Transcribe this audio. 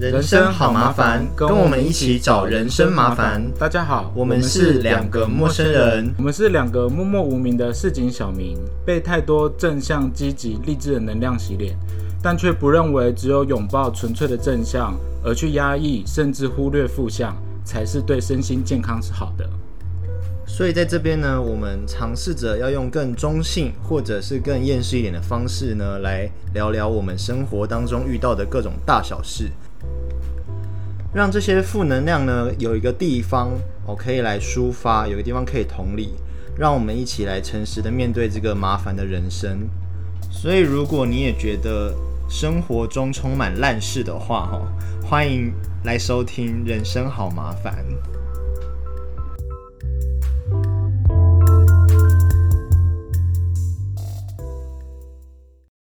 人生好麻烦，跟我们一起找人生麻烦。大家好，我们是两个陌生人，我们是两个默默无名的市井小民，被太多正向、积极、励志的能量洗脸，但却不认为只有拥抱纯粹的正向，而去压抑甚至忽略负向，才是对身心健康是好的。所以在这边呢，我们尝试着要用更中性或者是更厌世一点的方式呢，来聊聊我们生活当中遇到的各种大小事。让这些负能量呢有一个地方，我可以来抒发，有个地方可以同理，让我们一起来诚实的面对这个麻烦的人生。所以，如果你也觉得生活中充满烂事的话，哈，欢迎来收听《人生好麻烦》。